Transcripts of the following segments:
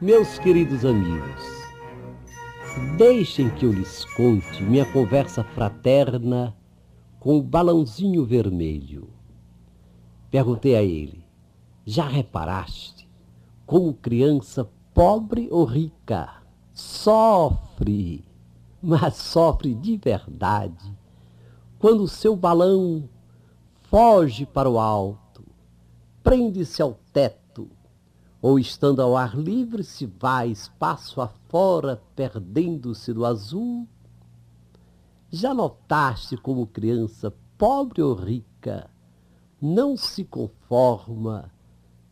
Meus queridos amigos, deixem que eu lhes conte minha conversa fraterna com o balãozinho vermelho. Perguntei a ele: Já reparaste como criança pobre ou rica sofre, mas sofre de verdade, quando o seu balão foge para o alto, prende-se ao teto, ou estando ao ar livre se vai espaço afora, perdendo-se no azul? Já notaste como criança, pobre ou rica, não se conforma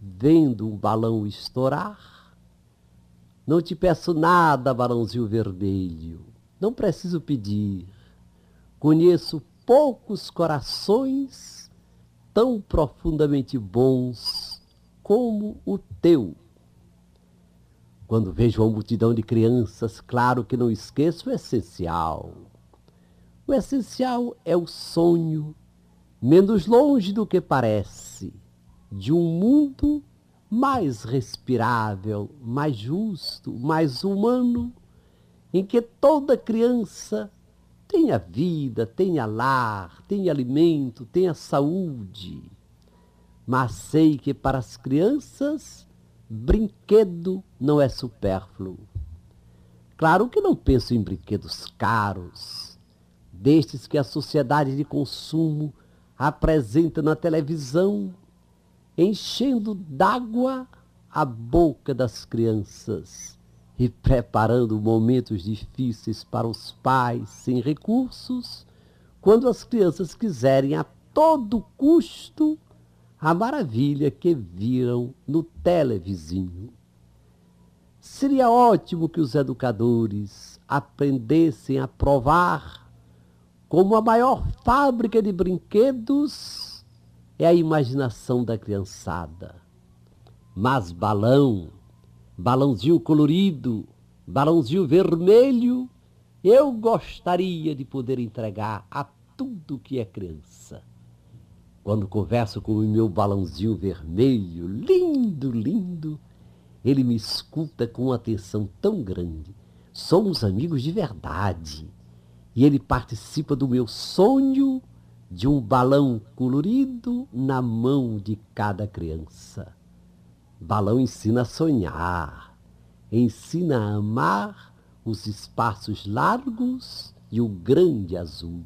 vendo um balão estourar? Não te peço nada, balãozinho vermelho, não preciso pedir. Conheço poucos corações tão profundamente bons como o teu. Quando vejo uma multidão de crianças, claro que não esqueço o essencial. O essencial é o sonho, menos longe do que parece, de um mundo mais respirável, mais justo, mais humano, em que toda criança tenha vida, tenha lar, tenha alimento, tenha saúde. Mas sei que para as crianças, brinquedo não é supérfluo. Claro que não penso em brinquedos caros, destes que a sociedade de consumo apresenta na televisão, enchendo d'água a boca das crianças e preparando momentos difíceis para os pais sem recursos, quando as crianças quiserem a todo custo a maravilha que viram no televizinho. Seria ótimo que os educadores aprendessem a provar como a maior fábrica de brinquedos é a imaginação da criançada. Mas balão balãozinho colorido, balãozinho vermelho, eu gostaria de poder entregar a tudo que é criança. Quando converso com o meu balãozinho vermelho, lindo, lindo, ele me escuta com uma atenção tão grande. Somos amigos de verdade. E ele participa do meu sonho de um balão colorido na mão de cada criança. Balão ensina a sonhar, ensina a amar os espaços largos e o grande azul.